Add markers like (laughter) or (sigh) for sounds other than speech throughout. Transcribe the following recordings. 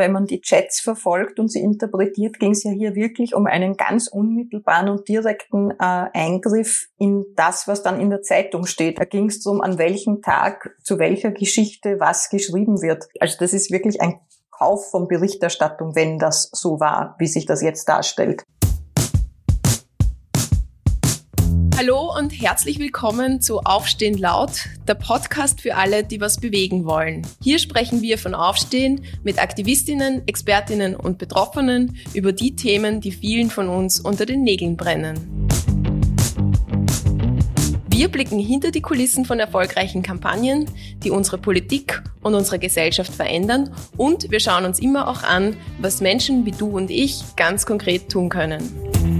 wenn man die Chats verfolgt und sie interpretiert, ging es ja hier wirklich um einen ganz unmittelbaren und direkten äh, Eingriff in das, was dann in der Zeitung steht. Da ging es darum, an welchem Tag zu welcher Geschichte was geschrieben wird. Also das ist wirklich ein Kauf von Berichterstattung, wenn das so war, wie sich das jetzt darstellt. Hallo und herzlich willkommen zu Aufstehen laut, der Podcast für alle, die was bewegen wollen. Hier sprechen wir von Aufstehen mit Aktivistinnen, Expertinnen und Betroffenen über die Themen, die vielen von uns unter den Nägeln brennen. Wir blicken hinter die Kulissen von erfolgreichen Kampagnen, die unsere Politik und unsere Gesellschaft verändern und wir schauen uns immer auch an, was Menschen wie du und ich ganz konkret tun können.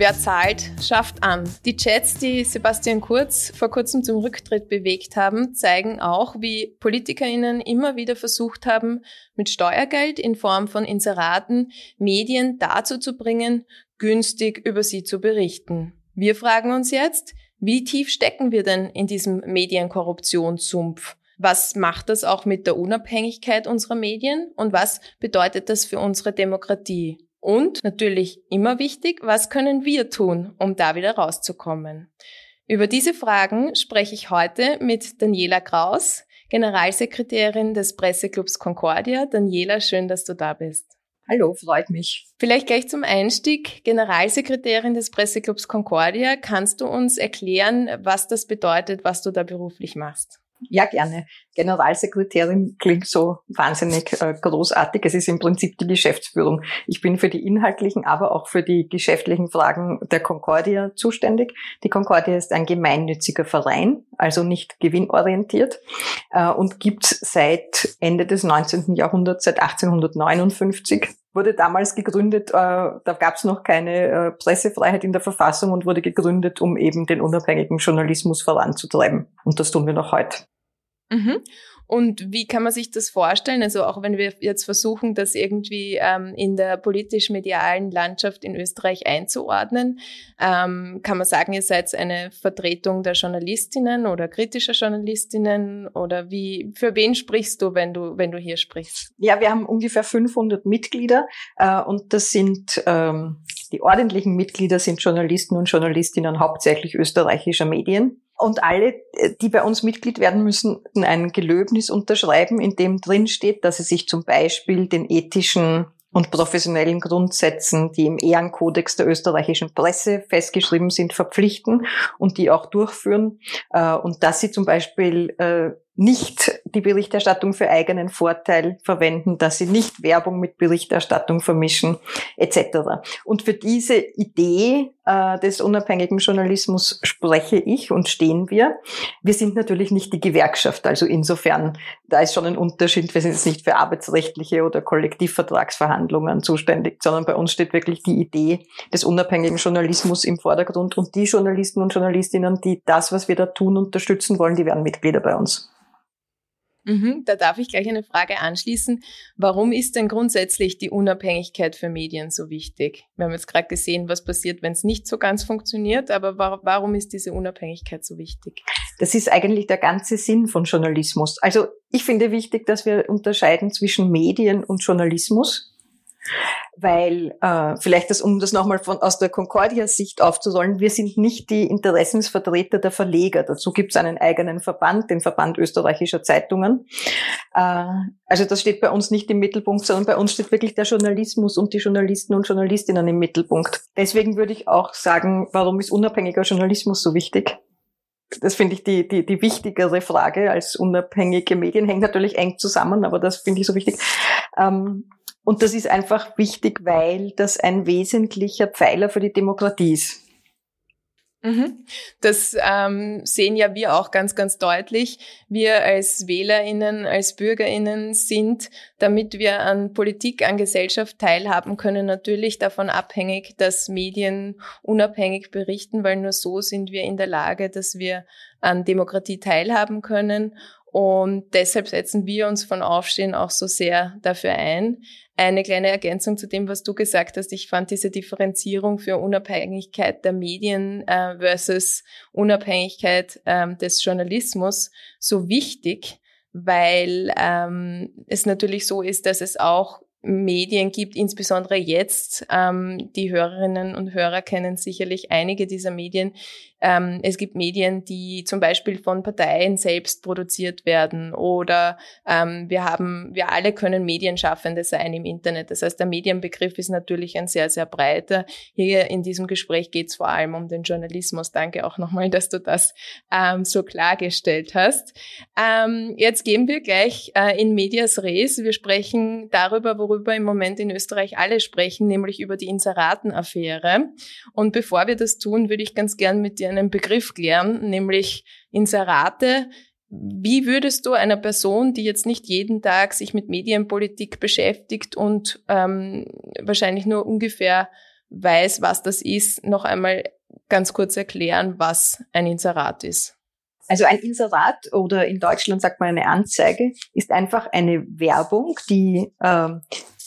Wer zahlt, schafft an. Die Chats, die Sebastian Kurz vor kurzem zum Rücktritt bewegt haben, zeigen auch, wie PolitikerInnen immer wieder versucht haben, mit Steuergeld in Form von Inseraten Medien dazu zu bringen, günstig über sie zu berichten. Wir fragen uns jetzt, wie tief stecken wir denn in diesem Medienkorruptionssumpf? Was macht das auch mit der Unabhängigkeit unserer Medien und was bedeutet das für unsere Demokratie? Und natürlich immer wichtig, was können wir tun, um da wieder rauszukommen? Über diese Fragen spreche ich heute mit Daniela Kraus, Generalsekretärin des Presseclubs Concordia. Daniela, schön, dass du da bist. Hallo, freut mich. Vielleicht gleich zum Einstieg. Generalsekretärin des Presseclubs Concordia, kannst du uns erklären, was das bedeutet, was du da beruflich machst? Ja, gerne. Generalsekretärin klingt so wahnsinnig äh, großartig. Es ist im Prinzip die Geschäftsführung. Ich bin für die inhaltlichen, aber auch für die geschäftlichen Fragen der Concordia zuständig. Die Concordia ist ein gemeinnütziger Verein, also nicht gewinnorientiert äh, und gibt seit Ende des 19. Jahrhunderts, seit 1859 wurde damals gegründet, äh, da gab es noch keine äh, Pressefreiheit in der Verfassung und wurde gegründet, um eben den unabhängigen Journalismus voranzutreiben. Und das tun wir noch heute. Mhm. Und wie kann man sich das vorstellen? Also auch wenn wir jetzt versuchen, das irgendwie ähm, in der politisch-medialen Landschaft in Österreich einzuordnen, ähm, kann man sagen, ihr seid eine Vertretung der Journalistinnen oder kritischer Journalistinnen oder wie, für wen sprichst du, wenn du, wenn du hier sprichst? Ja, wir haben ungefähr 500 Mitglieder äh, und das sind ähm, die ordentlichen Mitglieder sind Journalisten und Journalistinnen hauptsächlich österreichischer Medien. Und alle, äh, die bei uns Mitglied werden, müssen ein Gelöbnis unterschreiben, in dem drin steht, dass sie sich zum Beispiel den ethischen und professionellen Grundsätzen, die im Ehrenkodex der österreichischen Presse festgeschrieben sind, verpflichten und die auch durchführen. Äh, und dass sie zum Beispiel äh, nicht die Berichterstattung für eigenen Vorteil verwenden, dass sie nicht Werbung mit Berichterstattung vermischen, etc. Und für diese Idee äh, des unabhängigen Journalismus spreche ich und stehen wir. Wir sind natürlich nicht die Gewerkschaft, also insofern, da ist schon ein Unterschied. Wir sind jetzt nicht für arbeitsrechtliche oder Kollektivvertragsverhandlungen zuständig, sondern bei uns steht wirklich die Idee des unabhängigen Journalismus im Vordergrund und die Journalisten und Journalistinnen, die das, was wir da tun, unterstützen wollen, die werden Mitglieder bei uns. Mhm, da darf ich gleich eine Frage anschließen. Warum ist denn grundsätzlich die Unabhängigkeit für Medien so wichtig? Wir haben jetzt gerade gesehen, was passiert, wenn es nicht so ganz funktioniert, aber wa warum ist diese Unabhängigkeit so wichtig? Das ist eigentlich der ganze Sinn von Journalismus. Also ich finde wichtig, dass wir unterscheiden zwischen Medien und Journalismus weil äh, vielleicht das, um das nochmal von aus der Concordia-Sicht aufzurollen, wir sind nicht die Interessensvertreter der Verleger. Dazu gibt es einen eigenen Verband, den Verband österreichischer Zeitungen. Äh, also das steht bei uns nicht im Mittelpunkt, sondern bei uns steht wirklich der Journalismus und die Journalisten und Journalistinnen im Mittelpunkt. Deswegen würde ich auch sagen, warum ist unabhängiger Journalismus so wichtig? Das finde ich die, die, die wichtigere Frage als unabhängige Medien. Hängt natürlich eng zusammen, aber das finde ich so wichtig. Ähm, und das ist einfach wichtig, weil das ein wesentlicher Pfeiler für die Demokratie ist. Mhm. Das ähm, sehen ja wir auch ganz, ganz deutlich. Wir als Wählerinnen, als Bürgerinnen sind, damit wir an Politik, an Gesellschaft teilhaben können, natürlich davon abhängig, dass Medien unabhängig berichten, weil nur so sind wir in der Lage, dass wir an Demokratie teilhaben können Und deshalb setzen wir uns von Aufstehen auch so sehr dafür ein. Eine kleine Ergänzung zu dem, was du gesagt hast. Ich fand diese Differenzierung für Unabhängigkeit der Medien äh, versus Unabhängigkeit ähm, des Journalismus so wichtig, weil ähm, es natürlich so ist, dass es auch Medien gibt, insbesondere jetzt. Ähm, die Hörerinnen und Hörer kennen sicherlich einige dieser Medien. Ähm, es gibt Medien, die zum Beispiel von Parteien selbst produziert werden oder ähm, wir haben, wir alle können Medienschaffende sein im Internet. Das heißt, der Medienbegriff ist natürlich ein sehr, sehr breiter. Hier in diesem Gespräch geht es vor allem um den Journalismus. Danke auch nochmal, dass du das ähm, so klargestellt hast. Ähm, jetzt gehen wir gleich äh, in Medias Res. Wir sprechen darüber, worüber im Moment in Österreich alle sprechen, nämlich über die Inseratenaffäre. Und bevor wir das tun, würde ich ganz gern mit dir einen Begriff klären, nämlich Inserate. Wie würdest du einer Person, die jetzt nicht jeden Tag sich mit Medienpolitik beschäftigt und ähm, wahrscheinlich nur ungefähr weiß, was das ist, noch einmal ganz kurz erklären, was ein Inserat ist? Also ein Inserat oder in Deutschland sagt man eine Anzeige ist einfach eine Werbung, die ähm,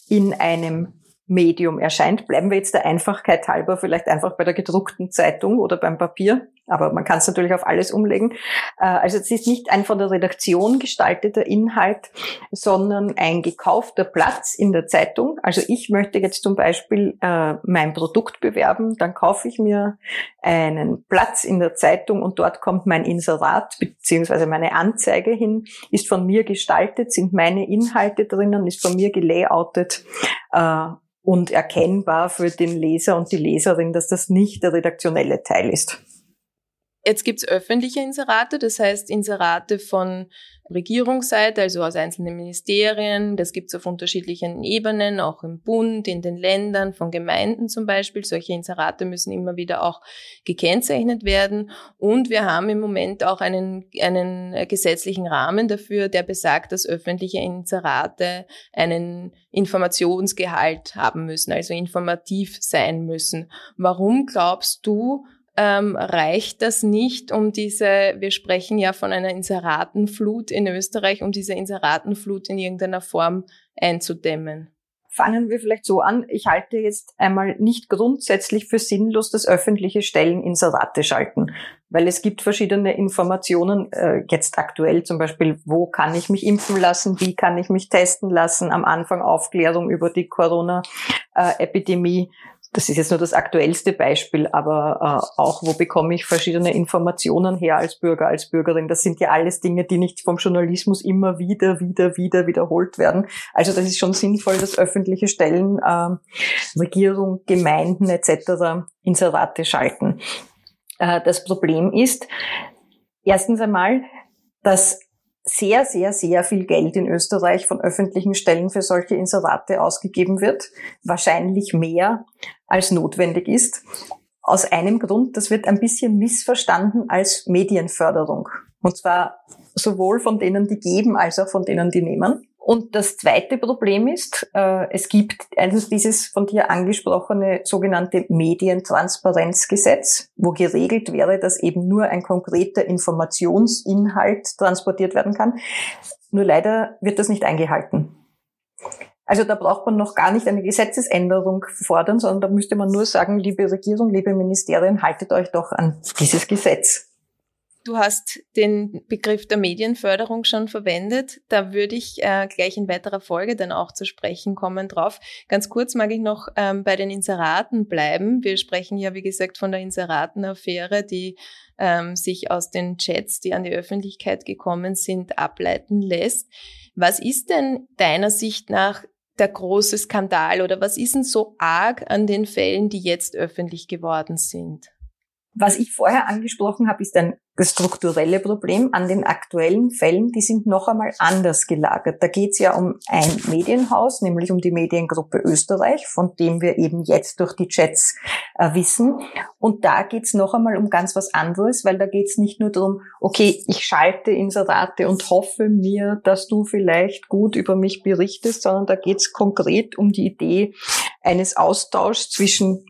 in einem Medium erscheint. Bleiben wir jetzt der Einfachkeit halber vielleicht einfach bei der gedruckten Zeitung oder beim Papier, aber man kann es natürlich auf alles umlegen. Äh, also es ist nicht ein von der Redaktion gestalteter Inhalt, sondern ein gekaufter Platz in der Zeitung. Also ich möchte jetzt zum Beispiel äh, mein Produkt bewerben, dann kaufe ich mir einen Platz in der Zeitung und dort kommt mein Inserat beziehungsweise meine Anzeige hin, ist von mir gestaltet, sind meine Inhalte drinnen, ist von mir gelayoutet äh, und erkennbar für den Leser und die Leserin, dass das nicht der redaktionelle Teil ist. Jetzt gibt's öffentliche Inserate, das heißt Inserate von Regierungsseite, also aus einzelnen Ministerien. Das gibt's auf unterschiedlichen Ebenen, auch im Bund, in den Ländern, von Gemeinden zum Beispiel. Solche Inserate müssen immer wieder auch gekennzeichnet werden. Und wir haben im Moment auch einen, einen gesetzlichen Rahmen dafür, der besagt, dass öffentliche Inserate einen Informationsgehalt haben müssen, also informativ sein müssen. Warum glaubst du, ähm, reicht das nicht, um diese, wir sprechen ja von einer Inseratenflut in Österreich, um diese Inseratenflut in irgendeiner Form einzudämmen? Fangen wir vielleicht so an. Ich halte jetzt einmal nicht grundsätzlich für sinnlos, dass öffentliche Stellen Inserate schalten, weil es gibt verschiedene Informationen, äh, jetzt aktuell zum Beispiel, wo kann ich mich impfen lassen, wie kann ich mich testen lassen, am Anfang Aufklärung über die Corona-Epidemie. Das ist jetzt nur das aktuellste Beispiel, aber äh, auch, wo bekomme ich verschiedene Informationen her als Bürger, als Bürgerin. Das sind ja alles Dinge, die nicht vom Journalismus immer wieder, wieder, wieder wiederholt werden. Also das ist schon sinnvoll, dass öffentliche Stellen, äh, Regierung, Gemeinden etc. Inserate schalten. Äh, das Problem ist, erstens einmal, dass sehr, sehr, sehr viel Geld in Österreich von öffentlichen Stellen für solche Inserate ausgegeben wird. Wahrscheinlich mehr als notwendig ist. Aus einem Grund, das wird ein bisschen missverstanden als Medienförderung. Und zwar sowohl von denen, die geben, als auch von denen, die nehmen. Und das zweite Problem ist, äh, es gibt also dieses von dir angesprochene sogenannte Medientransparenzgesetz, wo geregelt wäre, dass eben nur ein konkreter Informationsinhalt transportiert werden kann. Nur leider wird das nicht eingehalten. Also da braucht man noch gar nicht eine Gesetzesänderung fordern, sondern da müsste man nur sagen, liebe Regierung, liebe Ministerien, haltet euch doch an dieses Gesetz. Du hast den Begriff der Medienförderung schon verwendet. Da würde ich äh, gleich in weiterer Folge dann auch zu sprechen kommen drauf. Ganz kurz mag ich noch ähm, bei den Inseraten bleiben. Wir sprechen ja, wie gesagt, von der Inseratenaffäre, die ähm, sich aus den Chats, die an die Öffentlichkeit gekommen sind, ableiten lässt. Was ist denn deiner Sicht nach der große Skandal oder was ist denn so arg an den Fällen, die jetzt öffentlich geworden sind? Was ich vorher angesprochen habe, ist ein strukturelle Problem an den aktuellen Fällen, die sind noch einmal anders gelagert. Da geht es ja um ein Medienhaus, nämlich um die Mediengruppe Österreich, von dem wir eben jetzt durch die Chats äh, wissen. Und da geht es noch einmal um ganz was anderes, weil da geht es nicht nur darum, okay, ich schalte Inserate und hoffe mir, dass du vielleicht gut über mich berichtest, sondern da geht es konkret um die Idee eines Austauschs zwischen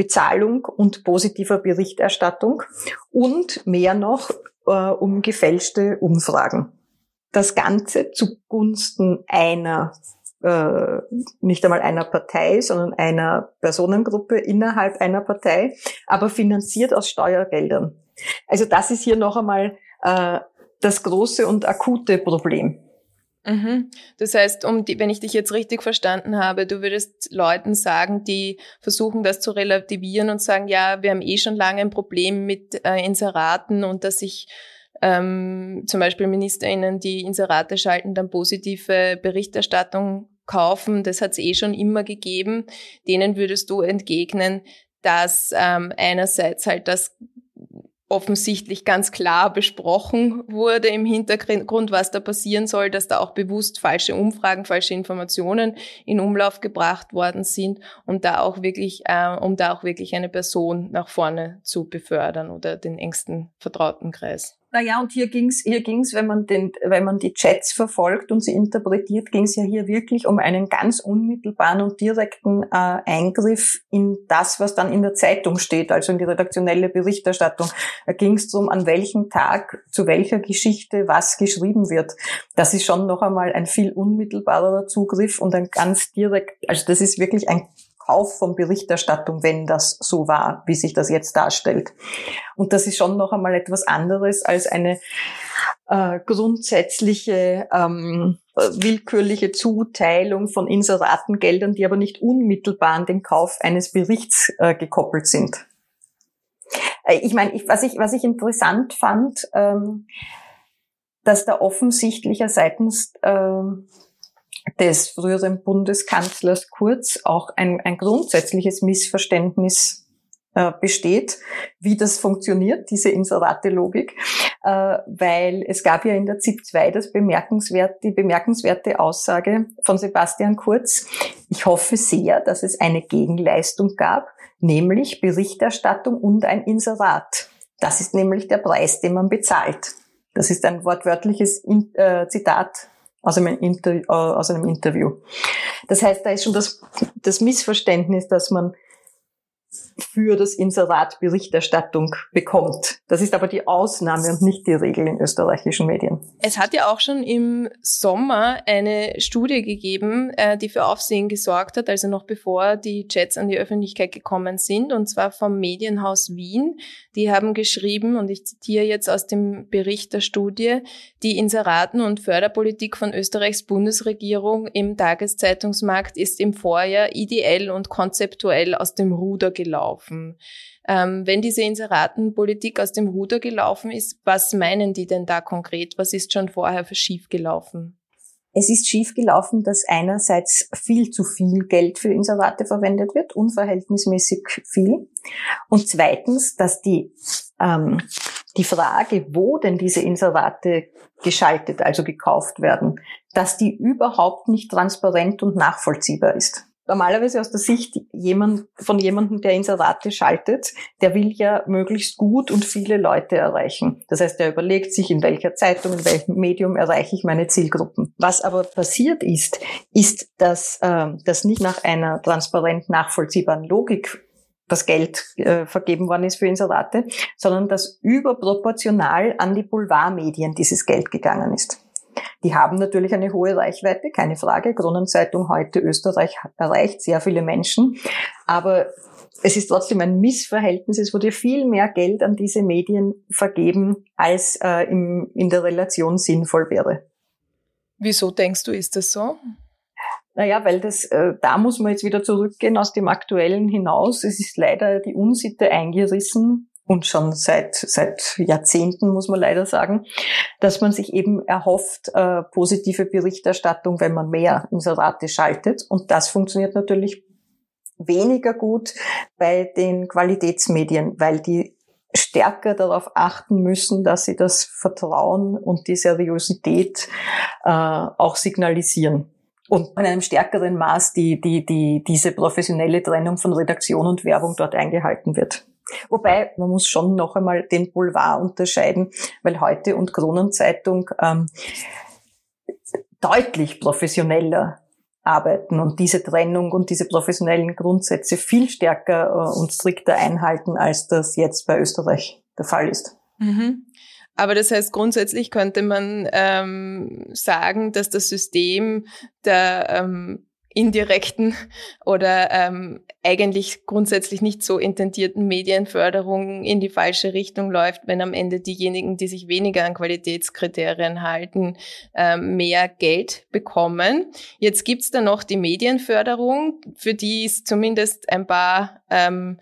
Bezahlung und positiver Berichterstattung und mehr noch äh, um gefälschte Umfragen. das Ganze zugunsten einer äh, nicht einmal einer Partei, sondern einer Personengruppe innerhalb einer Partei, aber finanziert aus Steuergeldern. Also das ist hier noch einmal äh, das große und akute Problem. Mhm. Das heißt, um die, wenn ich dich jetzt richtig verstanden habe, du würdest Leuten sagen, die versuchen, das zu relativieren und sagen, ja, wir haben eh schon lange ein Problem mit äh, Inseraten und dass sich ähm, zum Beispiel MinisterInnen, die Inserate schalten, dann positive Berichterstattung kaufen. Das hat es eh schon immer gegeben. Denen würdest du entgegnen, dass ähm, einerseits halt das offensichtlich ganz klar besprochen wurde im Hintergrund, was da passieren soll, dass da auch bewusst falsche Umfragen, falsche Informationen in Umlauf gebracht worden sind, um da auch wirklich, äh, um da auch wirklich eine Person nach vorne zu befördern oder den engsten Vertrautenkreis. Naja, und hier ging's, hier ging's, wenn man den, wenn man die Chats verfolgt und sie interpretiert, ging's ja hier wirklich um einen ganz unmittelbaren und direkten äh, Eingriff in das, was dann in der Zeitung steht, also in die redaktionelle Berichterstattung. Da ging's darum, an welchem Tag zu welcher Geschichte was geschrieben wird. Das ist schon noch einmal ein viel unmittelbarer Zugriff und ein ganz direkt, also das ist wirklich ein Kauf von Berichterstattung, wenn das so war, wie sich das jetzt darstellt. Und das ist schon noch einmal etwas anderes als eine äh, grundsätzliche ähm, willkürliche Zuteilung von Inseratengeldern, die aber nicht unmittelbar an den Kauf eines Berichts äh, gekoppelt sind. Äh, ich meine, ich, was, ich, was ich interessant fand, ähm, dass da offensichtlicher seitens ähm, des früheren Bundeskanzlers Kurz auch ein, ein grundsätzliches Missverständnis äh, besteht, wie das funktioniert, diese Inserate-Logik, äh, weil es gab ja in der ZIP 2 das bemerkenswert, die bemerkenswerte Aussage von Sebastian Kurz, ich hoffe sehr, dass es eine Gegenleistung gab, nämlich Berichterstattung und ein Inserat. Das ist nämlich der Preis, den man bezahlt. Das ist ein wortwörtliches äh, Zitat aus einem, Inter äh, aus einem Interview. Das heißt, da ist schon das, das Missverständnis, dass man für das Inserat Berichterstattung bekommt. Das ist aber die Ausnahme und nicht die Regel in österreichischen Medien. Es hat ja auch schon im Sommer eine Studie gegeben, äh, die für Aufsehen gesorgt hat, also noch bevor die Chats an die Öffentlichkeit gekommen sind, und zwar vom Medienhaus Wien. Die haben geschrieben, und ich zitiere jetzt aus dem Bericht der Studie, die Inseraten- und Förderpolitik von Österreichs Bundesregierung im Tageszeitungsmarkt ist im Vorjahr ideell und konzeptuell aus dem Ruder gelaufen. Ähm, wenn diese Inseratenpolitik aus dem Ruder gelaufen ist, was meinen die denn da konkret? Was ist schon vorher schief gelaufen? Es ist schiefgelaufen, dass einerseits viel zu viel Geld für Inserate verwendet wird, unverhältnismäßig viel. Und zweitens, dass die, ähm, die Frage, wo denn diese Inserate geschaltet, also gekauft werden, dass die überhaupt nicht transparent und nachvollziehbar ist normalerweise aus der Sicht jemand, von jemandem, der Inserate schaltet, der will ja möglichst gut und viele Leute erreichen. Das heißt, er überlegt sich, in welcher Zeitung, in welchem Medium erreiche ich meine Zielgruppen. Was aber passiert ist, ist, dass äh, das nicht nach einer transparent nachvollziehbaren Logik das Geld äh, vergeben worden ist für Inserate, sondern dass überproportional an die Boulevardmedien dieses Geld gegangen ist. Die haben natürlich eine hohe Reichweite, keine Frage. Kronenzeitung heute Österreich erreicht sehr viele Menschen. Aber es ist trotzdem ein Missverhältnis. Es wurde viel mehr Geld an diese Medien vergeben, als äh, im, in der Relation sinnvoll wäre. Wieso denkst du, ist das so? Naja, weil das, äh, da muss man jetzt wieder zurückgehen aus dem Aktuellen hinaus. Es ist leider die Unsitte eingerissen, und schon seit, seit Jahrzehnten, muss man leider sagen, dass man sich eben erhofft, äh, positive Berichterstattung, wenn man mehr Inserate schaltet. Und das funktioniert natürlich weniger gut bei den Qualitätsmedien, weil die stärker darauf achten müssen, dass sie das Vertrauen und die Seriosität äh, auch signalisieren und in einem stärkeren Maß die, die, die, diese professionelle Trennung von Redaktion und Werbung dort eingehalten wird. Wobei, man muss schon noch einmal den Boulevard unterscheiden, weil heute und Kronenzeitung ähm, deutlich professioneller arbeiten und diese Trennung und diese professionellen Grundsätze viel stärker äh, und strikter einhalten, als das jetzt bei Österreich der Fall ist. Mhm. Aber das heißt, grundsätzlich könnte man ähm, sagen, dass das System der ähm, indirekten oder ähm, eigentlich grundsätzlich nicht so intendierten Medienförderung in die falsche Richtung läuft, wenn am Ende diejenigen, die sich weniger an Qualitätskriterien halten, ähm, mehr Geld bekommen. Jetzt gibt's da noch die Medienförderung, für die es zumindest ein paar ähm,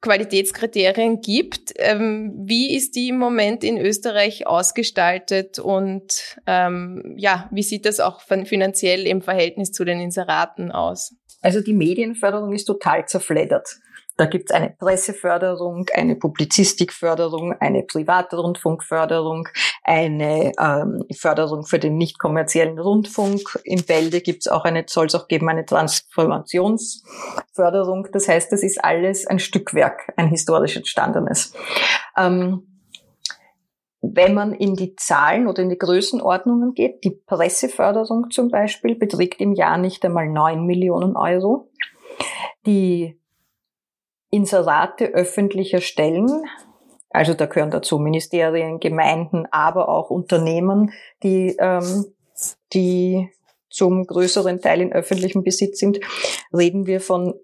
Qualitätskriterien gibt. Ähm, wie ist die im Moment in Österreich ausgestaltet und ähm, ja, wie sieht das auch finanziell im Verhältnis zu den Inseraten aus? Also die Medienförderung ist total zerfleddert. Da gibt es eine Presseförderung, eine Publizistikförderung, eine Privatrundfunkförderung, eine ähm, Förderung für den nicht kommerziellen Rundfunk. Im Bälde gibt es auch eine, soll es auch geben, eine Transformationsförderung. Das heißt, das ist alles ein Stückwerk, ein historisch entstandenes. Ähm, wenn man in die Zahlen oder in die Größenordnungen geht, die Presseförderung zum Beispiel beträgt im Jahr nicht einmal neun Millionen Euro. Die Inserate öffentlicher Stellen. Also da gehören dazu Ministerien, Gemeinden, aber auch Unternehmen, die, ähm, die zum größeren Teil in öffentlichem Besitz sind, reden wir von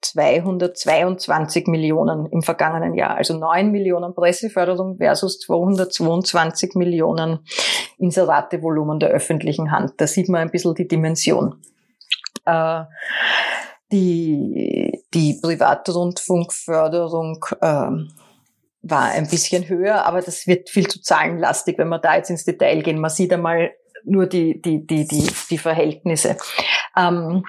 222 Millionen im vergangenen Jahr. Also 9 Millionen Presseförderung versus 222 Millionen Inseratevolumen der öffentlichen Hand. Da sieht man ein bisschen die Dimension. Äh, die, die Privatrundfunkförderung ähm, war ein bisschen höher, aber das wird viel zu zahlenlastig, wenn wir da jetzt ins Detail gehen. Man sieht einmal nur die, die, die, die, die Verhältnisse. Ähm,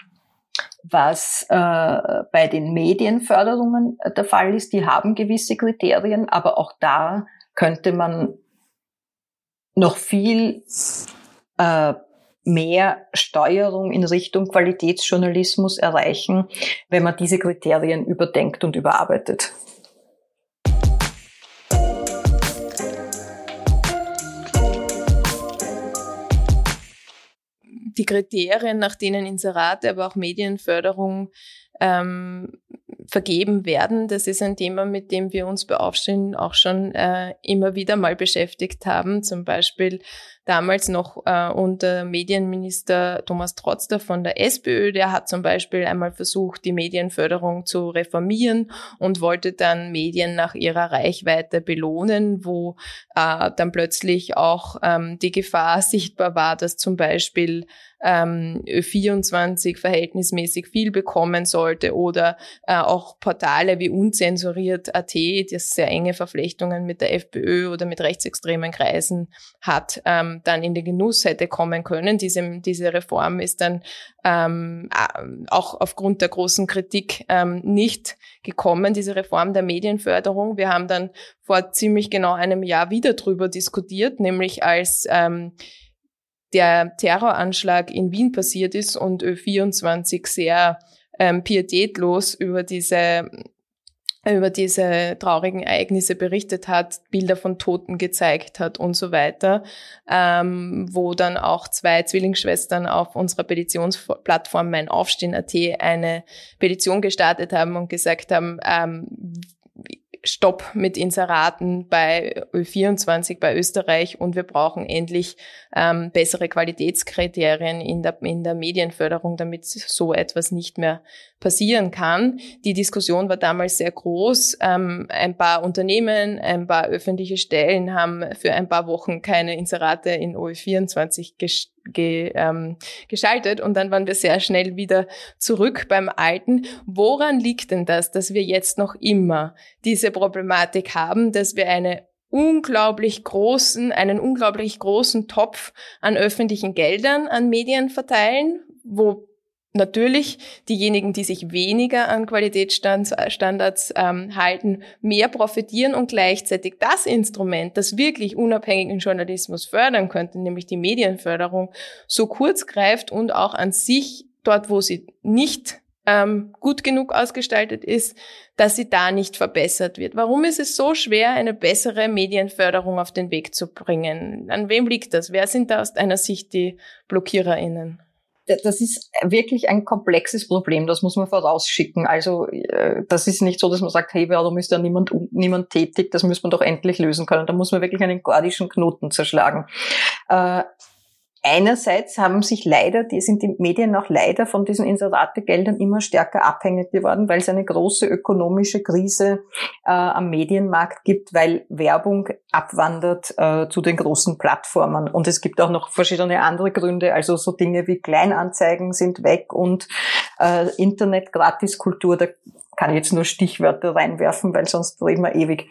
was äh, bei den Medienförderungen der Fall ist, die haben gewisse Kriterien, aber auch da könnte man noch viel äh, mehr Steuerung in Richtung Qualitätsjournalismus erreichen, wenn man diese Kriterien überdenkt und überarbeitet. Die Kriterien, nach denen Inserate, aber auch Medienförderung ähm, vergeben werden. Das ist ein Thema, mit dem wir uns bei Aufstehen auch schon äh, immer wieder mal beschäftigt haben. Zum Beispiel damals noch äh, unter Medienminister Thomas Trotzter von der SPÖ. Der hat zum Beispiel einmal versucht, die Medienförderung zu reformieren und wollte dann Medien nach ihrer Reichweite belohnen, wo äh, dann plötzlich auch ähm, die Gefahr sichtbar war, dass zum Beispiel ähm, Ö24 verhältnismäßig viel bekommen sollte oder äh, auch Portale wie unzensuriert.at, das sehr enge Verflechtungen mit der FPÖ oder mit rechtsextremen Kreisen hat, ähm, dann in den Genuss hätte kommen können. Diese, diese Reform ist dann ähm, auch aufgrund der großen Kritik ähm, nicht gekommen, diese Reform der Medienförderung. Wir haben dann vor ziemlich genau einem Jahr wieder drüber diskutiert, nämlich als ähm, der Terroranschlag in Wien passiert ist und Ö24 sehr ähm, pietätlos über diese über diese traurigen Ereignisse berichtet hat, Bilder von Toten gezeigt hat und so weiter, ähm, wo dann auch zwei Zwillingsschwestern auf unserer Petitionsplattform Mein Aufstehen.at eine Petition gestartet haben und gesagt haben, ähm, Stopp mit Inseraten bei Ö24 bei Österreich und wir brauchen endlich ähm, bessere Qualitätskriterien in der, in der Medienförderung, damit so etwas nicht mehr passieren kann. Die Diskussion war damals sehr groß. Ähm, ein paar Unternehmen, ein paar öffentliche Stellen haben für ein paar Wochen keine Inserate in OE24 ges ge, ähm, geschaltet und dann waren wir sehr schnell wieder zurück beim Alten. Woran liegt denn das, dass wir jetzt noch immer diese Problematik haben, dass wir eine unglaublich großen, einen unglaublich großen Topf an öffentlichen Geldern an Medien verteilen, wo natürlich diejenigen, die sich weniger an Qualitätsstandards ähm, halten, mehr profitieren und gleichzeitig das Instrument, das wirklich unabhängigen Journalismus fördern könnte, nämlich die Medienförderung, so kurz greift und auch an sich dort, wo sie nicht ähm, gut genug ausgestaltet ist, dass sie da nicht verbessert wird. Warum ist es so schwer, eine bessere Medienförderung auf den Weg zu bringen? An wem liegt das? Wer sind da aus deiner Sicht die BlockiererInnen? das ist wirklich ein komplexes Problem, das muss man vorausschicken. Also äh, das ist nicht so, dass man sagt, hey, warum ist da niemand, niemand tätig, das muss man doch endlich lösen können. Da muss man wirklich einen gordischen Knoten zerschlagen. Einerseits haben sich leider, die sind die Medien auch leider von diesen Inserategeldern immer stärker abhängig geworden, weil es eine große ökonomische Krise äh, am Medienmarkt gibt, weil Werbung abwandert äh, zu den großen Plattformen. Und es gibt auch noch verschiedene andere Gründe, also so Dinge wie Kleinanzeigen sind weg und äh, Internet-Gratiskultur, da kann ich jetzt nur Stichwörter reinwerfen, weil sonst reden wir ewig.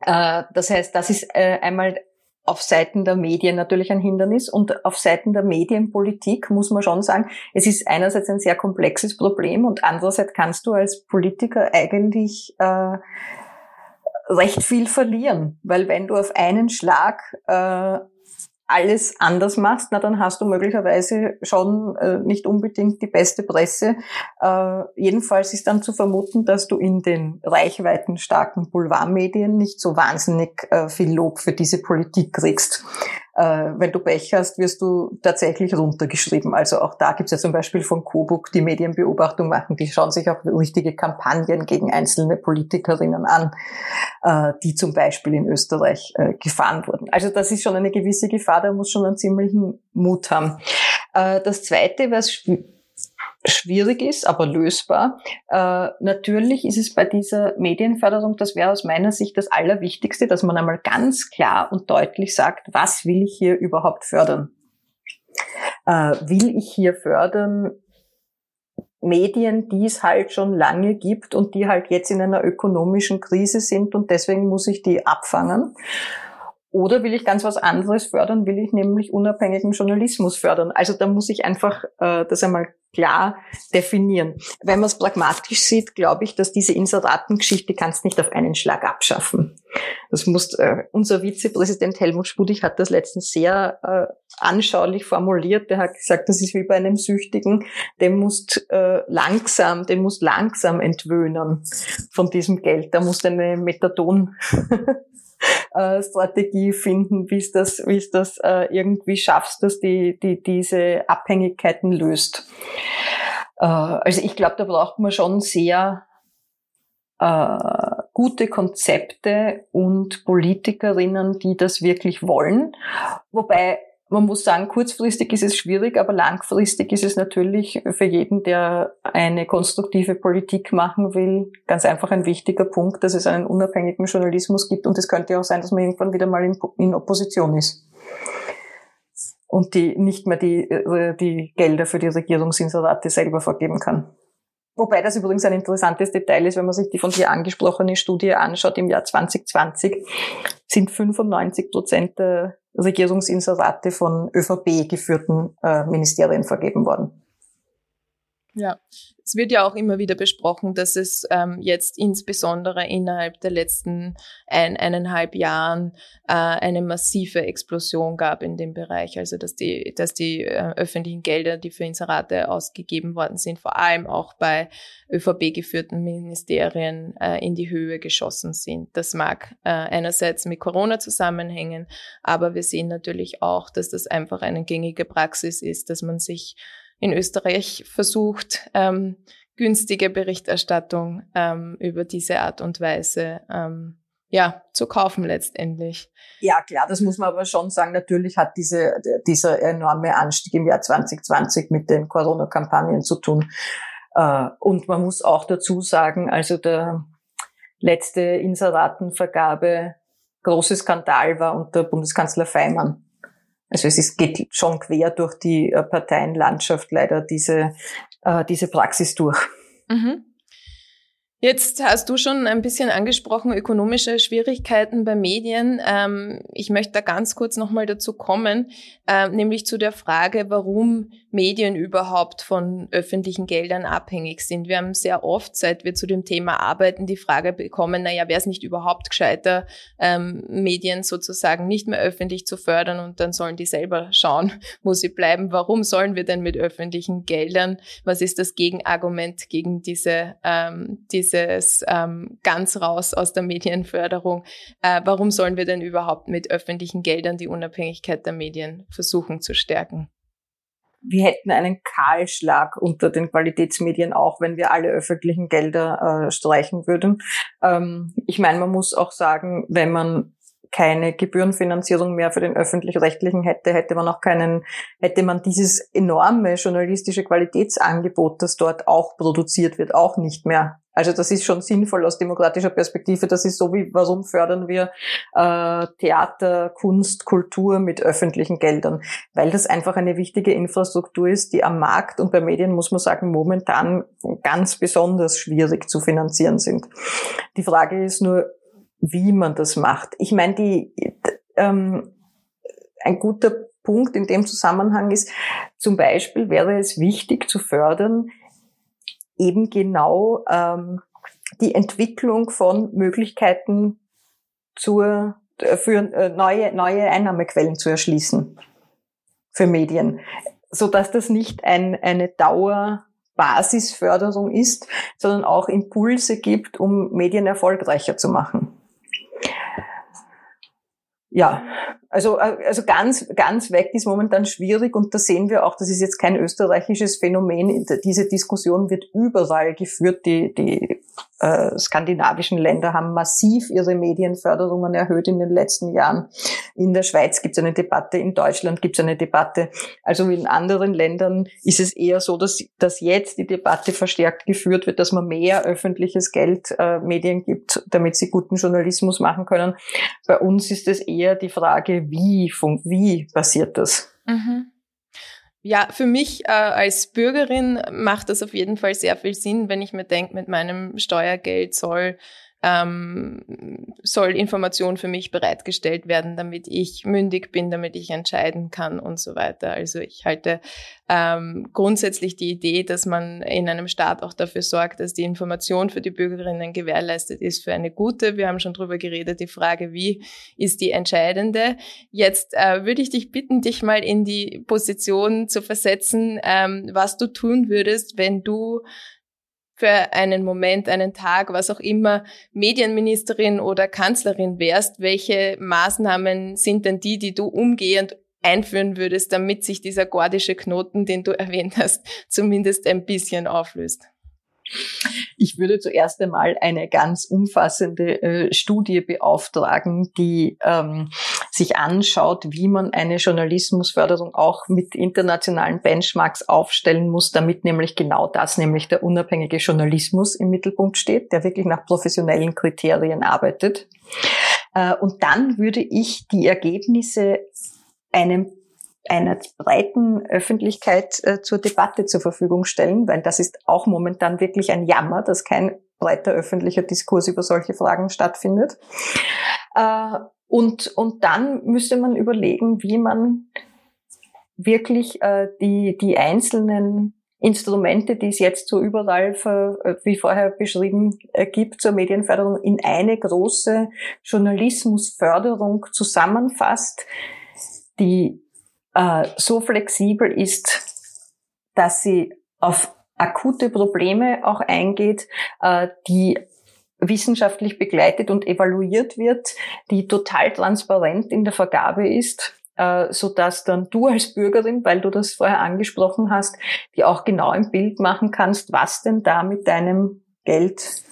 Äh, das heißt, das ist äh, einmal auf Seiten der Medien natürlich ein Hindernis und auf Seiten der Medienpolitik muss man schon sagen, es ist einerseits ein sehr komplexes Problem und andererseits kannst du als Politiker eigentlich äh, recht viel verlieren, weil wenn du auf einen Schlag äh, alles anders machst, na dann hast du möglicherweise schon äh, nicht unbedingt die beste Presse. Äh, jedenfalls ist dann zu vermuten, dass du in den reichweitenstarken Boulevardmedien nicht so wahnsinnig äh, viel Lob für diese Politik kriegst wenn du Pech hast, wirst du tatsächlich runtergeschrieben. Also auch da gibt es ja zum Beispiel von Coburg, die Medienbeobachtung machen, die schauen sich auch richtige Kampagnen gegen einzelne Politikerinnen an, äh, die zum Beispiel in Österreich äh, gefahren wurden. Also das ist schon eine gewisse Gefahr, da muss schon einen ziemlichen Mut haben. Äh, das Zweite, was schwierig ist, aber lösbar. Äh, natürlich ist es bei dieser Medienförderung, das wäre aus meiner Sicht das Allerwichtigste, dass man einmal ganz klar und deutlich sagt, was will ich hier überhaupt fördern? Äh, will ich hier fördern Medien, die es halt schon lange gibt und die halt jetzt in einer ökonomischen Krise sind und deswegen muss ich die abfangen? Oder will ich ganz was anderes fördern? Will ich nämlich unabhängigen Journalismus fördern? Also da muss ich einfach äh, das einmal klar definieren. Wenn man es pragmatisch sieht, glaube ich, dass diese Inseratengeschichte kannst nicht auf einen Schlag abschaffen. Das muss äh, unser Vizepräsident Helmut Spudig hat das letztens sehr äh, anschaulich formuliert. Der hat gesagt, das ist wie bei einem Süchtigen, dem musst äh, langsam, den musst langsam entwöhnen von diesem Geld. Da muss eine Methadon (laughs) (laughs) äh, Strategie finden, wie es das, wie es das äh, irgendwie schaffst, dass die, die diese Abhängigkeiten löst. Äh, also ich glaube, da braucht man schon sehr äh, gute Konzepte und Politikerinnen, die das wirklich wollen. Wobei man muss sagen, kurzfristig ist es schwierig, aber langfristig ist es natürlich für jeden, der eine konstruktive Politik machen will, ganz einfach ein wichtiger Punkt, dass es einen unabhängigen Journalismus gibt. Und es könnte auch sein, dass man irgendwann wieder mal in, Opposition ist. Und die nicht mehr die, äh, die Gelder für die Regierungsinserate selber vergeben kann. Wobei das übrigens ein interessantes Detail ist, wenn man sich die von dir angesprochene Studie anschaut. Im Jahr 2020 sind 95 Prozent der Regierungsinserate von ÖVP geführten äh, Ministerien vergeben worden. Ja, es wird ja auch immer wieder besprochen, dass es ähm, jetzt insbesondere innerhalb der letzten ein, eineinhalb Jahren äh, eine massive Explosion gab in dem Bereich. Also dass die, dass die äh, öffentlichen Gelder, die für Inserate ausgegeben worden sind, vor allem auch bei ÖVP geführten Ministerien äh, in die Höhe geschossen sind. Das mag äh, einerseits mit Corona zusammenhängen, aber wir sehen natürlich auch, dass das einfach eine gängige Praxis ist, dass man sich in Österreich versucht, ähm, günstige Berichterstattung ähm, über diese Art und Weise ähm, ja, zu kaufen letztendlich. Ja, klar, das muss man aber schon sagen. Natürlich hat diese, dieser enorme Anstieg im Jahr 2020 mit den Corona-Kampagnen zu tun. Äh, und man muss auch dazu sagen, also der letzte Inseratenvergabe große Skandal war unter Bundeskanzler Feimann. Also es ist, geht schon quer durch die äh, Parteienlandschaft leider diese, äh, diese Praxis durch. Mhm. Jetzt hast du schon ein bisschen angesprochen, ökonomische Schwierigkeiten bei Medien. Ähm, ich möchte da ganz kurz nochmal dazu kommen, ähm, nämlich zu der Frage, warum Medien überhaupt von öffentlichen Geldern abhängig sind. Wir haben sehr oft, seit wir zu dem Thema arbeiten, die Frage bekommen, naja, wäre es nicht überhaupt gescheiter, ähm, Medien sozusagen nicht mehr öffentlich zu fördern und dann sollen die selber schauen, (laughs) wo sie bleiben. Warum sollen wir denn mit öffentlichen Geldern? Was ist das Gegenargument gegen diese, diese dieses ähm, ganz raus aus der Medienförderung. Äh, warum sollen wir denn überhaupt mit öffentlichen Geldern die Unabhängigkeit der Medien versuchen zu stärken? wir hätten einen Kahlschlag unter den Qualitätsmedien, auch wenn wir alle öffentlichen Gelder äh, streichen würden. Ähm, ich meine, man muss auch sagen, wenn man keine Gebührenfinanzierung mehr für den öffentlich-rechtlichen hätte, hätte man auch keinen, hätte man dieses enorme journalistische Qualitätsangebot, das dort auch produziert wird, auch nicht mehr. Also das ist schon sinnvoll aus demokratischer Perspektive. Das ist so wie, warum fördern wir äh, Theater, Kunst, Kultur mit öffentlichen Geldern? Weil das einfach eine wichtige Infrastruktur ist, die am Markt und bei Medien, muss man sagen, momentan ganz besonders schwierig zu finanzieren sind. Die Frage ist nur, wie man das macht. Ich meine, die, ähm, ein guter Punkt in dem Zusammenhang ist, zum Beispiel wäre es wichtig zu fördern, eben genau ähm, die Entwicklung von Möglichkeiten zur, für äh, neue, neue Einnahmequellen zu erschließen für Medien, so dass das nicht ein, eine Dauerbasisförderung ist, sondern auch Impulse gibt, um Medien erfolgreicher zu machen. Ja, also, äh, also ganz, ganz weg ist momentan schwierig und da sehen wir auch, das ist jetzt kein österreichisches Phänomen. Diese Diskussion wird überall geführt. Die, die äh, skandinavischen Länder haben massiv ihre Medienförderungen erhöht in den letzten Jahren. In der Schweiz gibt es eine Debatte, in Deutschland gibt es eine Debatte. Also in anderen Ländern ist es eher so, dass, dass jetzt die Debatte verstärkt geführt wird, dass man mehr öffentliches Geld äh, Medien gibt, damit sie guten Journalismus machen können. Bei uns ist es eher die Frage, wie, wie passiert das? Mhm. Ja, für mich äh, als Bürgerin macht das auf jeden Fall sehr viel Sinn, wenn ich mir denke, mit meinem Steuergeld soll ähm, soll Information für mich bereitgestellt werden, damit ich mündig bin, damit ich entscheiden kann und so weiter. Also ich halte ähm, grundsätzlich die Idee, dass man in einem Staat auch dafür sorgt, dass die Information für die Bürgerinnen gewährleistet ist, für eine gute. Wir haben schon drüber geredet, die Frage, wie ist die entscheidende. Jetzt äh, würde ich dich bitten, dich mal in die Position zu versetzen, ähm, was du tun würdest, wenn du für einen Moment, einen Tag, was auch immer, Medienministerin oder Kanzlerin wärst, welche Maßnahmen sind denn die, die du umgehend einführen würdest, damit sich dieser gordische Knoten, den du (laughs) erwähnt hast, zumindest ein bisschen auflöst? Ich würde zuerst einmal eine ganz umfassende äh, Studie beauftragen, die ähm, sich anschaut, wie man eine Journalismusförderung auch mit internationalen Benchmarks aufstellen muss, damit nämlich genau das, nämlich der unabhängige Journalismus im Mittelpunkt steht, der wirklich nach professionellen Kriterien arbeitet. Äh, und dann würde ich die Ergebnisse einem einer breiten Öffentlichkeit äh, zur Debatte zur Verfügung stellen, weil das ist auch momentan wirklich ein Jammer, dass kein breiter öffentlicher Diskurs über solche Fragen stattfindet. Äh, und, und dann müsste man überlegen, wie man wirklich äh, die, die einzelnen Instrumente, die es jetzt so überall, für, wie vorher beschrieben, gibt zur Medienförderung, in eine große Journalismusförderung zusammenfasst, die äh, so flexibel ist, dass sie auf akute Probleme auch eingeht, äh, die wissenschaftlich begleitet und evaluiert wird, die total transparent in der Vergabe ist, äh, so dass dann du als Bürgerin, weil du das vorher angesprochen hast, die auch genau ein Bild machen kannst, was denn da mit deinem Geld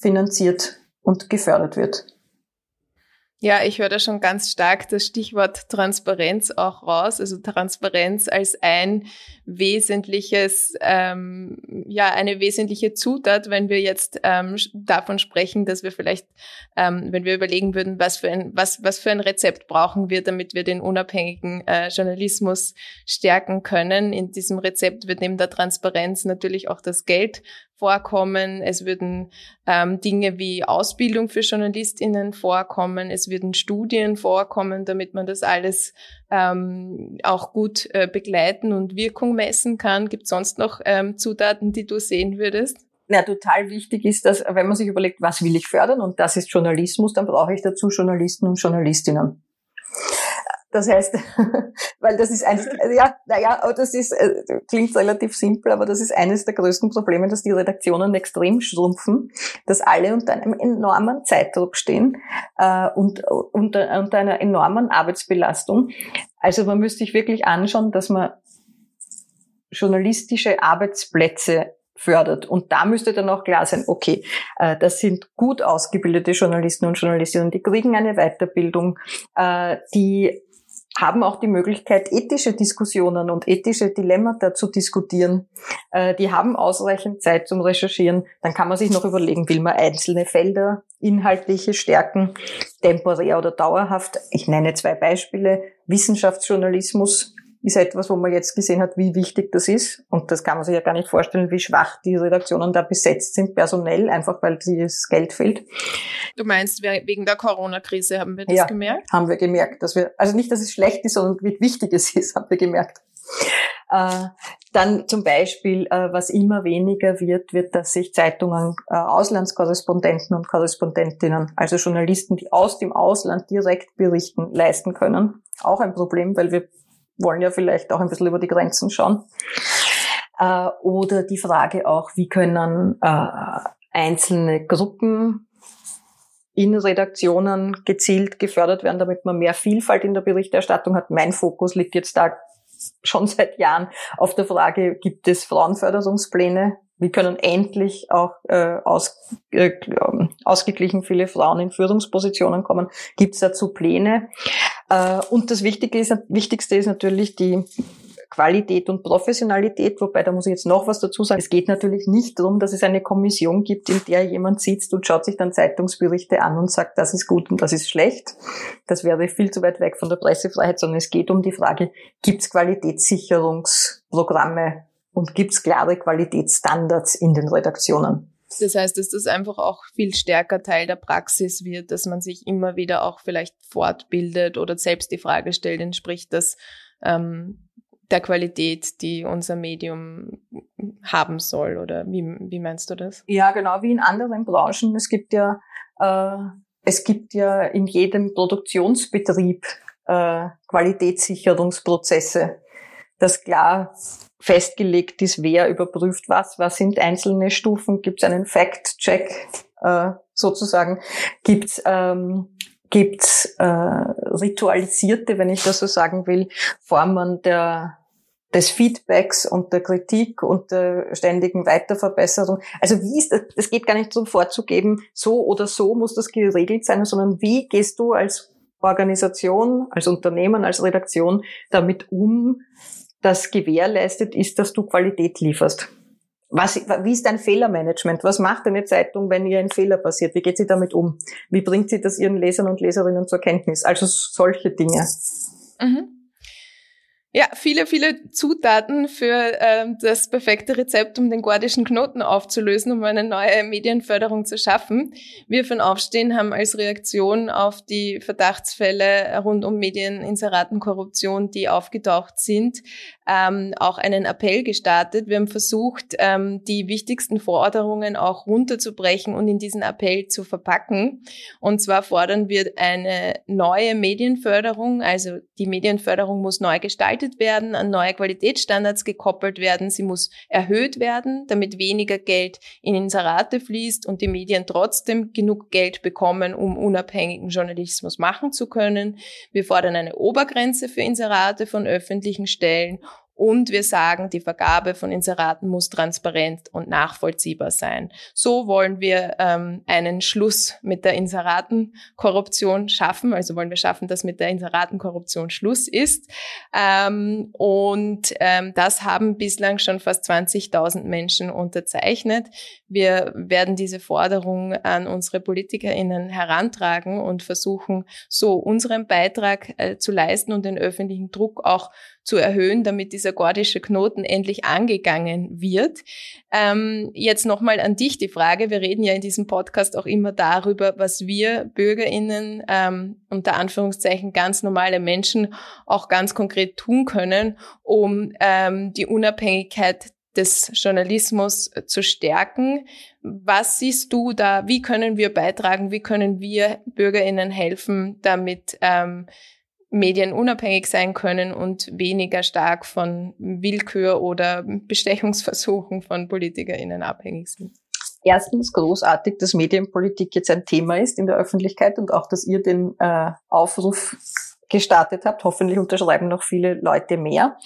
finanziert und gefördert wird. Ja, ich höre da schon ganz stark das Stichwort Transparenz auch raus. Also Transparenz als ein wesentliches, ähm, ja, eine wesentliche Zutat, wenn wir jetzt ähm, davon sprechen, dass wir vielleicht, ähm, wenn wir überlegen würden, was für ein, was, was für ein Rezept brauchen wir, damit wir den unabhängigen äh, Journalismus stärken können. In diesem Rezept wird neben der Transparenz natürlich auch das Geld vorkommen. Es würden ähm, Dinge wie Ausbildung für JournalistInnen vorkommen. Es würden Studien vorkommen, damit man das alles ähm, auch gut äh, begleiten und Wirkung messen kann. Gibt sonst noch ähm, Zutaten, die du sehen würdest? Ja, total wichtig ist, dass wenn man sich überlegt, was will ich fördern und das ist Journalismus, dann brauche ich dazu Journalisten und Journalistinnen. Das heißt, (laughs) weil das ist eines, ja, naja, das ist, äh, klingt relativ simpel, aber das ist eines der größten Probleme, dass die Redaktionen extrem schrumpfen, dass alle unter einem enormen Zeitdruck stehen äh, und unter, unter einer enormen Arbeitsbelastung. Also man müsste sich wirklich anschauen, dass man journalistische Arbeitsplätze fördert. Und da müsste dann auch klar sein, okay, äh, das sind gut ausgebildete Journalisten und Journalistinnen, die kriegen eine Weiterbildung, äh, die haben auch die Möglichkeit, ethische Diskussionen und ethische Dilemmata zu diskutieren. Äh, die haben ausreichend Zeit zum Recherchieren. Dann kann man sich noch überlegen, will man einzelne Felder, inhaltliche Stärken, temporär oder dauerhaft. Ich nenne zwei Beispiele. Wissenschaftsjournalismus ist etwas, wo man jetzt gesehen hat, wie wichtig das ist. Und das kann man sich ja gar nicht vorstellen, wie schwach die Redaktionen da besetzt sind, personell, einfach weil das Geld fehlt. Du meinst, wegen der Corona-Krise haben wir das ja, gemerkt? haben wir gemerkt, dass wir, also nicht, dass es schlecht ist, sondern wie wichtig es ist, haben wir gemerkt. Äh, dann zum Beispiel, äh, was immer weniger wird, wird, dass sich Zeitungen, äh, Auslandskorrespondenten und Korrespondentinnen, also Journalisten, die aus dem Ausland direkt berichten, leisten können. Auch ein Problem, weil wir wollen ja vielleicht auch ein bisschen über die Grenzen schauen. Äh, oder die Frage auch, wie können äh, einzelne Gruppen in Redaktionen gezielt gefördert werden, damit man mehr Vielfalt in der Berichterstattung hat. Mein Fokus liegt jetzt da schon seit Jahren auf der Frage, gibt es Frauenförderungspläne? Wie können endlich auch äh, aus, äh, ausgeglichen viele Frauen in Führungspositionen kommen? Gibt es dazu Pläne? Äh, und das Wichtige ist, Wichtigste ist natürlich die Qualität und Professionalität, wobei da muss ich jetzt noch was dazu sagen. Es geht natürlich nicht darum, dass es eine Kommission gibt, in der jemand sitzt und schaut sich dann Zeitungsberichte an und sagt, das ist gut und das ist schlecht. Das wäre viel zu weit weg von der Pressefreiheit, sondern es geht um die Frage, gibt es Qualitätssicherungsprogramme und gibt es klare Qualitätsstandards in den Redaktionen? Das heißt, dass das einfach auch viel stärker Teil der Praxis wird, dass man sich immer wieder auch vielleicht fortbildet oder selbst die Frage stellt, entspricht das ähm, der Qualität, die unser Medium haben soll? Oder wie, wie meinst du das? Ja, genau wie in anderen Branchen. Es gibt ja, äh, es gibt ja in jedem Produktionsbetrieb äh, Qualitätssicherungsprozesse, dass klar festgelegt ist, wer überprüft was, was sind einzelne Stufen, gibt es einen Fact-Check äh, sozusagen, gibt es ähm, gibt's äh, ritualisierte, wenn ich das so sagen will, Formen der des Feedbacks und der Kritik und der ständigen Weiterverbesserung. Also wie ist das, es geht gar nicht darum vorzugeben, so oder so muss das geregelt sein, sondern wie gehst du als Organisation, als Unternehmen, als Redaktion damit um, dass gewährleistet ist, dass du Qualität lieferst? Was, wie ist dein Fehlermanagement? Was macht eine Zeitung, wenn ihr ein Fehler passiert? Wie geht sie damit um? Wie bringt sie das ihren Lesern und Leserinnen zur Kenntnis? Also solche Dinge. Mhm. Ja, viele, viele Zutaten für ähm, das perfekte Rezept, um den gordischen Knoten aufzulösen, um eine neue Medienförderung zu schaffen. Wir von Aufstehen haben als Reaktion auf die Verdachtsfälle rund um Medieninseratenkorruption, die aufgetaucht sind, ähm, auch einen Appell gestartet. Wir haben versucht, ähm, die wichtigsten Forderungen auch runterzubrechen und in diesen Appell zu verpacken. Und zwar fordern wir eine neue Medienförderung, also die Medienförderung muss neu gestaltet werden, an neue Qualitätsstandards gekoppelt werden. Sie muss erhöht werden, damit weniger Geld in Inserate fließt und die Medien trotzdem genug Geld bekommen, um unabhängigen Journalismus machen zu können. Wir fordern eine Obergrenze für Inserate von öffentlichen Stellen und wir sagen, die Vergabe von Inseraten muss transparent und nachvollziehbar sein. So wollen wir ähm, einen Schluss mit der Inseratenkorruption schaffen. Also wollen wir schaffen, dass mit der Inseratenkorruption Schluss ist. Ähm, und ähm, das haben bislang schon fast 20.000 Menschen unterzeichnet. Wir werden diese Forderung an unsere PolitikerInnen herantragen und versuchen, so unseren Beitrag äh, zu leisten und den öffentlichen Druck auch zu erhöhen, damit dieser gordische Knoten endlich angegangen wird. Ähm, jetzt nochmal an dich die Frage. Wir reden ja in diesem Podcast auch immer darüber, was wir BürgerInnen, ähm, unter Anführungszeichen ganz normale Menschen, auch ganz konkret tun können, um ähm, die Unabhängigkeit des Journalismus zu stärken. Was siehst du da? Wie können wir beitragen? Wie können wir BürgerInnen helfen, damit ähm, Medien unabhängig sein können und weniger stark von Willkür oder Bestechungsversuchen von PolitikerInnen abhängig sind. Erstens großartig, dass Medienpolitik jetzt ein Thema ist in der Öffentlichkeit und auch, dass ihr den äh, Aufruf gestartet habt. Hoffentlich unterschreiben noch viele Leute mehr.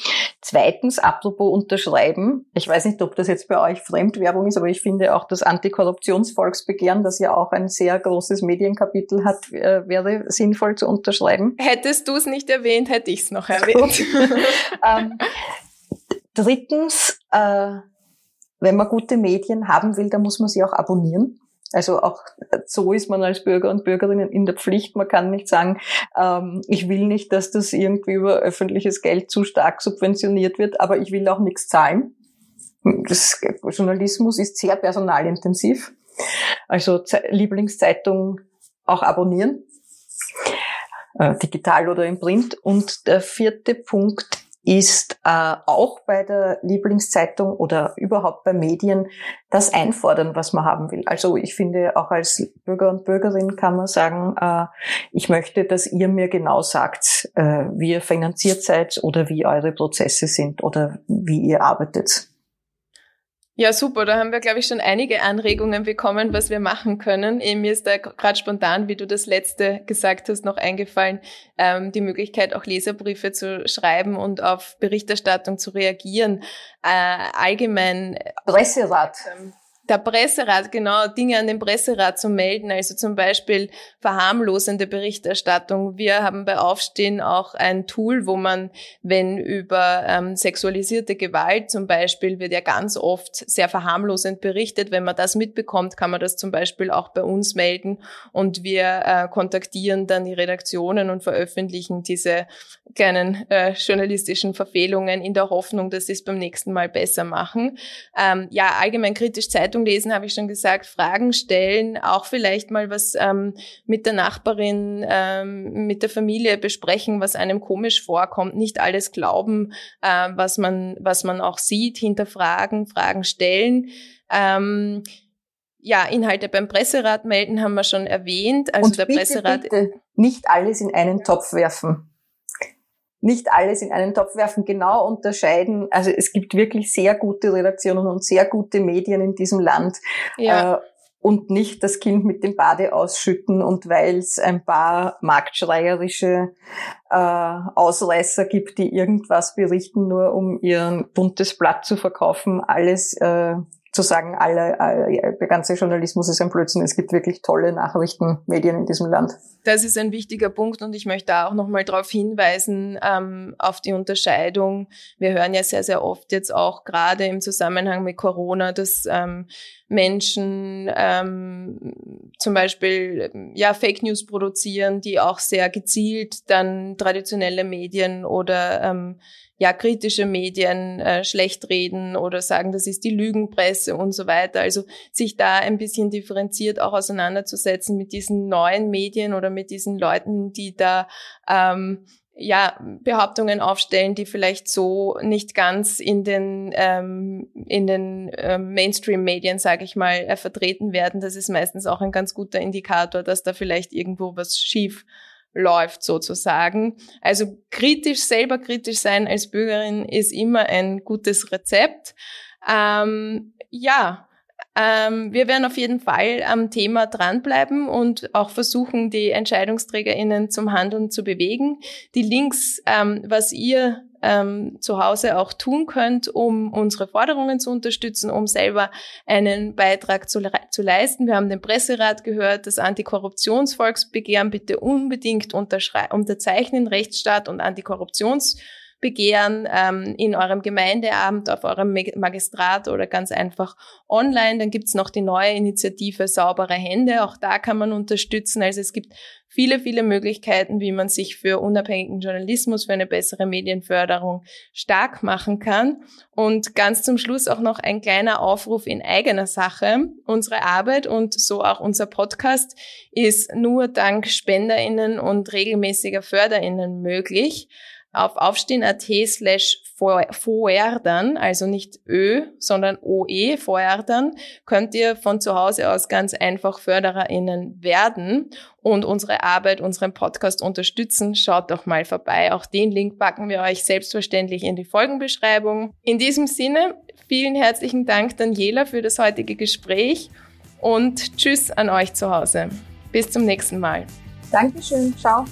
Zweitens, apropos unterschreiben, ich weiß nicht, ob das jetzt bei euch Fremdwerbung ist, aber ich finde auch das Antikorruptionsvolksbegehren, das ja auch ein sehr großes Medienkapitel hat, äh, wäre sinnvoll zu unterschreiben. Hättest du es nicht erwähnt, hätte ich es noch erwähnt. (laughs) ähm, drittens, äh, wenn man gute Medien haben will, dann muss man sie auch abonnieren. Also auch so ist man als Bürger und Bürgerinnen in der Pflicht. Man kann nicht sagen, ähm, ich will nicht, dass das irgendwie über öffentliches Geld zu stark subventioniert wird, aber ich will auch nichts zahlen. Das Journalismus ist sehr personalintensiv. Also Lieblingszeitung auch abonnieren, äh, digital oder im Print. Und der vierte Punkt ist äh, auch bei der Lieblingszeitung oder überhaupt bei Medien das einfordern, was man haben will. Also ich finde, auch als Bürger und Bürgerin kann man sagen, äh, ich möchte, dass ihr mir genau sagt, äh, wie ihr finanziert seid oder wie eure Prozesse sind oder wie ihr arbeitet. Ja, super. Da haben wir, glaube ich, schon einige Anregungen bekommen, was wir machen können. Eben mir ist da gerade spontan, wie du das letzte gesagt hast, noch eingefallen, ähm, die Möglichkeit, auch Leserbriefe zu schreiben und auf Berichterstattung zu reagieren. Äh, allgemein. Presserat. Ähm, der Presserat, genau, Dinge an den Presserat zu melden, also zum Beispiel verharmlosende Berichterstattung. Wir haben bei Aufstehen auch ein Tool, wo man, wenn über ähm, sexualisierte Gewalt zum Beispiel, wird ja ganz oft sehr verharmlosend berichtet. Wenn man das mitbekommt, kann man das zum Beispiel auch bei uns melden und wir äh, kontaktieren dann die Redaktionen und veröffentlichen diese kleinen äh, journalistischen Verfehlungen in der Hoffnung, dass sie es beim nächsten Mal besser machen. Ähm, ja, allgemein kritisch Zeitung Zeitung lesen, habe ich schon gesagt, Fragen stellen, auch vielleicht mal was ähm, mit der Nachbarin, ähm, mit der Familie besprechen, was einem komisch vorkommt. Nicht alles glauben, äh, was man, was man auch sieht, hinterfragen, Fragen stellen. Ähm, ja, Inhalte beim Presserat melden haben wir schon erwähnt. Also Und der bitte, Presserat bitte nicht alles in einen Topf werfen nicht alles in einen Topf werfen, genau unterscheiden. Also es gibt wirklich sehr gute Redaktionen und sehr gute Medien in diesem Land. Ja. Äh, und nicht das Kind mit dem Bade ausschütten und weil es ein paar marktschreierische äh, Ausreißer gibt, die irgendwas berichten, nur um ihren buntes Blatt zu verkaufen, alles äh, zu sagen, alle, alle, der ganze Journalismus ist ein Blödsinn. Es gibt wirklich tolle Nachrichtenmedien in diesem Land. Das ist ein wichtiger Punkt und ich möchte auch nochmal darauf hinweisen, ähm, auf die Unterscheidung. Wir hören ja sehr, sehr oft jetzt auch gerade im Zusammenhang mit Corona, dass ähm, Menschen ähm, zum Beispiel ja Fake News produzieren, die auch sehr gezielt dann traditionelle Medien oder ähm, ja kritische Medien äh, schlecht reden oder sagen, das ist die Lügenpresse und so weiter. Also sich da ein bisschen differenziert auch auseinanderzusetzen mit diesen neuen Medien oder mit diesen Leuten, die da ähm, ja, Behauptungen aufstellen, die vielleicht so nicht ganz in den, ähm, in den ähm, Mainstream-Medien, sage ich mal, äh, vertreten werden. Das ist meistens auch ein ganz guter Indikator, dass da vielleicht irgendwo was schief läuft sozusagen. Also kritisch, selber kritisch sein als Bürgerin ist immer ein gutes Rezept. Ähm, ja, ähm, wir werden auf jeden Fall am Thema dranbleiben und auch versuchen, die EntscheidungsträgerInnen zum Handeln zu bewegen. Die Links, ähm, was ihr ähm, zu Hause auch tun könnt, um unsere Forderungen zu unterstützen, um selber einen Beitrag zu, zu leisten. Wir haben den Presserat gehört, das Antikorruptionsvolksbegehren bitte unbedingt unterzeichnen, Rechtsstaat und Antikorruptions Begehren ähm, in eurem Gemeindeamt, auf eurem Magistrat oder ganz einfach online. Dann gibt's noch die neue Initiative Saubere Hände. Auch da kann man unterstützen. Also es gibt viele, viele Möglichkeiten, wie man sich für unabhängigen Journalismus, für eine bessere Medienförderung stark machen kann. Und ganz zum Schluss auch noch ein kleiner Aufruf in eigener Sache. Unsere Arbeit und so auch unser Podcast ist nur dank SpenderInnen und regelmäßiger FörderInnen möglich auf aufstehen.at slash Voerdern, also nicht Ö, sondern OE, Voerdern, könnt ihr von zu Hause aus ganz einfach FördererInnen werden und unsere Arbeit, unseren Podcast unterstützen. Schaut doch mal vorbei. Auch den Link packen wir euch selbstverständlich in die Folgenbeschreibung. In diesem Sinne, vielen herzlichen Dank, Daniela, für das heutige Gespräch und Tschüss an euch zu Hause. Bis zum nächsten Mal. Dankeschön. Ciao.